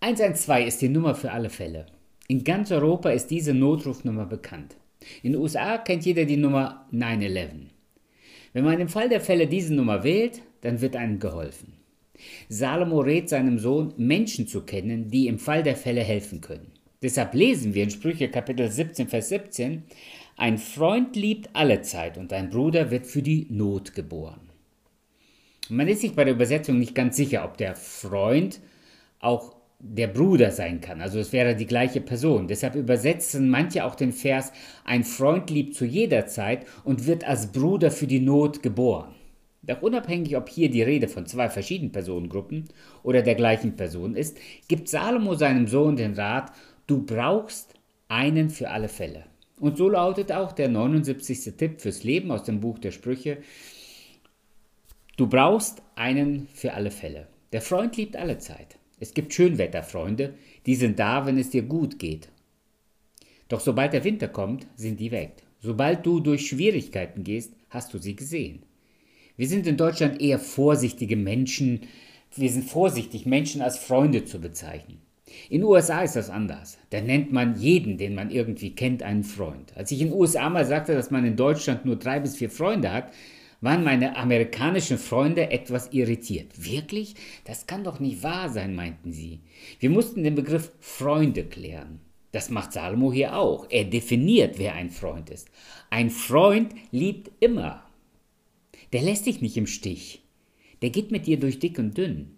112 ist die Nummer für alle Fälle. In ganz Europa ist diese Notrufnummer bekannt. In den USA kennt jeder die Nummer 911. Wenn man im Fall der Fälle diese Nummer wählt, dann wird einem geholfen. Salomo rät seinem Sohn, Menschen zu kennen, die im Fall der Fälle helfen können. Deshalb lesen wir in Sprüche Kapitel 17, Vers 17, ein Freund liebt alle Zeit und ein Bruder wird für die Not geboren. Man ist sich bei der Übersetzung nicht ganz sicher, ob der Freund auch der Bruder sein kann. Also es wäre die gleiche Person. Deshalb übersetzen manche auch den Vers, ein Freund liebt zu jeder Zeit und wird als Bruder für die Not geboren. Doch unabhängig, ob hier die Rede von zwei verschiedenen Personengruppen oder der gleichen Person ist, gibt Salomo seinem Sohn den Rat, du brauchst einen für alle Fälle. Und so lautet auch der 79. Tipp fürs Leben aus dem Buch der Sprüche. Du brauchst einen für alle Fälle. Der Freund liebt alle Zeit. Es gibt Schönwetterfreunde, die sind da, wenn es dir gut geht. Doch sobald der Winter kommt, sind die weg. Sobald du durch Schwierigkeiten gehst, hast du sie gesehen. Wir sind in Deutschland eher vorsichtige Menschen. Wir sind vorsichtig, Menschen als Freunde zu bezeichnen. In den USA ist das anders. Da nennt man jeden, den man irgendwie kennt, einen Freund. Als ich in den USA mal sagte, dass man in Deutschland nur drei bis vier Freunde hat, waren meine amerikanischen Freunde etwas irritiert. Wirklich? Das kann doch nicht wahr sein, meinten sie. Wir mussten den Begriff Freunde klären. Das macht Salomo hier auch. Er definiert, wer ein Freund ist. Ein Freund liebt immer. Der lässt dich nicht im Stich. Der geht mit dir durch dick und dünn.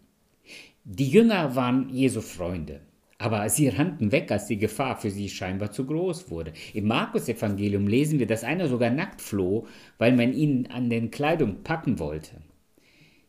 Die Jünger waren Jesu Freunde. Aber sie rannten weg, als die Gefahr für sie scheinbar zu groß wurde. Im Markus-Evangelium lesen wir, dass einer sogar nackt floh, weil man ihn an den Kleidung packen wollte.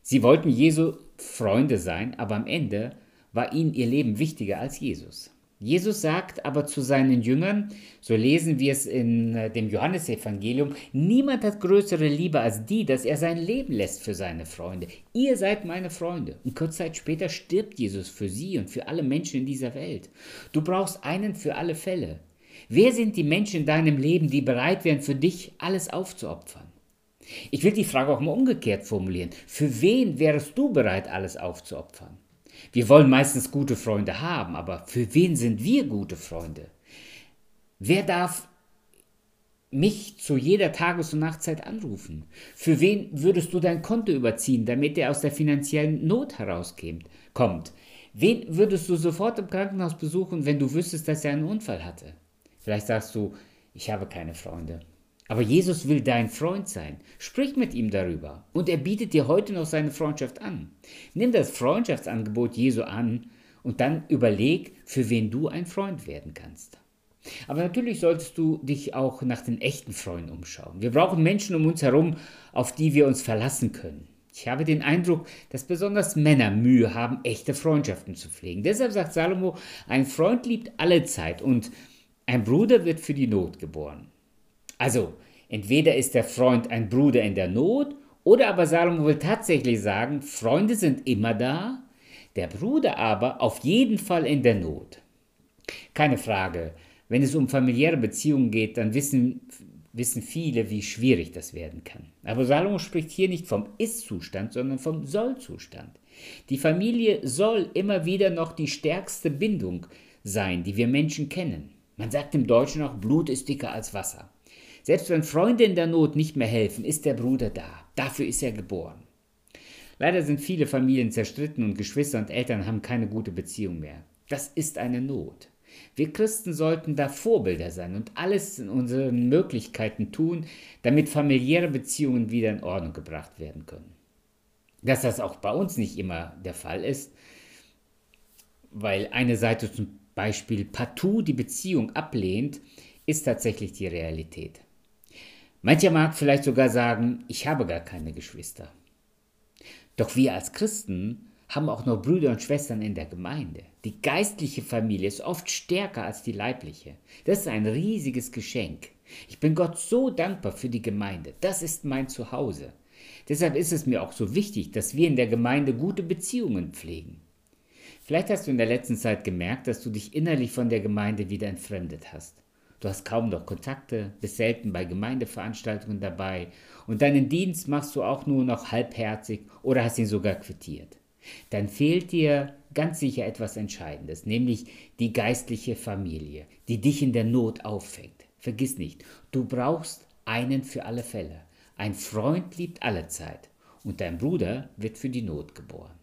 Sie wollten Jesu Freunde sein, aber am Ende war ihnen ihr Leben wichtiger als Jesus. Jesus sagt aber zu seinen Jüngern, so lesen wir es in äh, dem Johannesevangelium, niemand hat größere Liebe als die, dass er sein Leben lässt für seine Freunde. Ihr seid meine Freunde. Und kurz Zeit später stirbt Jesus für sie und für alle Menschen in dieser Welt. Du brauchst einen für alle Fälle. Wer sind die Menschen in deinem Leben, die bereit wären, für dich alles aufzuopfern? Ich will die Frage auch mal umgekehrt formulieren. Für wen wärst du bereit, alles aufzuopfern? Wir wollen meistens gute Freunde haben, aber für wen sind wir gute Freunde? Wer darf mich zu jeder Tages- und Nachtzeit anrufen? Für wen würdest du dein Konto überziehen, damit er aus der finanziellen Not herauskommt? Kommt. Wen würdest du sofort im Krankenhaus besuchen, wenn du wüsstest, dass er einen Unfall hatte? Vielleicht sagst du, ich habe keine Freunde. Aber Jesus will dein Freund sein. Sprich mit ihm darüber. Und er bietet dir heute noch seine Freundschaft an. Nimm das Freundschaftsangebot Jesu an und dann überleg, für wen du ein Freund werden kannst. Aber natürlich solltest du dich auch nach den echten Freunden umschauen. Wir brauchen Menschen um uns herum, auf die wir uns verlassen können. Ich habe den Eindruck, dass besonders Männer Mühe haben, echte Freundschaften zu pflegen. Deshalb sagt Salomo, ein Freund liebt alle Zeit und ein Bruder wird für die Not geboren. Also, entweder ist der Freund ein Bruder in der Not, oder aber Salomo will tatsächlich sagen, Freunde sind immer da, der Bruder aber auf jeden Fall in der Not. Keine Frage, wenn es um familiäre Beziehungen geht, dann wissen, wissen viele, wie schwierig das werden kann. Aber Salomo spricht hier nicht vom Ist-Zustand, sondern vom Soll-Zustand. Die Familie soll immer wieder noch die stärkste Bindung sein, die wir Menschen kennen. Man sagt im Deutschen auch, Blut ist dicker als Wasser. Selbst wenn Freunde in der Not nicht mehr helfen, ist der Bruder da. Dafür ist er geboren. Leider sind viele Familien zerstritten und Geschwister und Eltern haben keine gute Beziehung mehr. Das ist eine Not. Wir Christen sollten da Vorbilder sein und alles in unseren Möglichkeiten tun, damit familiäre Beziehungen wieder in Ordnung gebracht werden können. Dass das auch bei uns nicht immer der Fall ist, weil eine Seite zum Beispiel partout die Beziehung ablehnt, ist tatsächlich die Realität. Mancher mag vielleicht sogar sagen, ich habe gar keine Geschwister. Doch wir als Christen haben auch noch Brüder und Schwestern in der Gemeinde. Die geistliche Familie ist oft stärker als die leibliche. Das ist ein riesiges Geschenk. Ich bin Gott so dankbar für die Gemeinde. Das ist mein Zuhause. Deshalb ist es mir auch so wichtig, dass wir in der Gemeinde gute Beziehungen pflegen. Vielleicht hast du in der letzten Zeit gemerkt, dass du dich innerlich von der Gemeinde wieder entfremdet hast. Du hast kaum noch Kontakte, bist selten bei Gemeindeveranstaltungen dabei und deinen Dienst machst du auch nur noch halbherzig oder hast ihn sogar quittiert. dann fehlt dir ganz sicher etwas Entscheidendes, nämlich die geistliche Familie, die dich in der Not auffängt. Vergiss nicht, du brauchst einen für alle Fälle. Ein Freund liebt alle Zeit und dein Bruder wird für die Not geboren.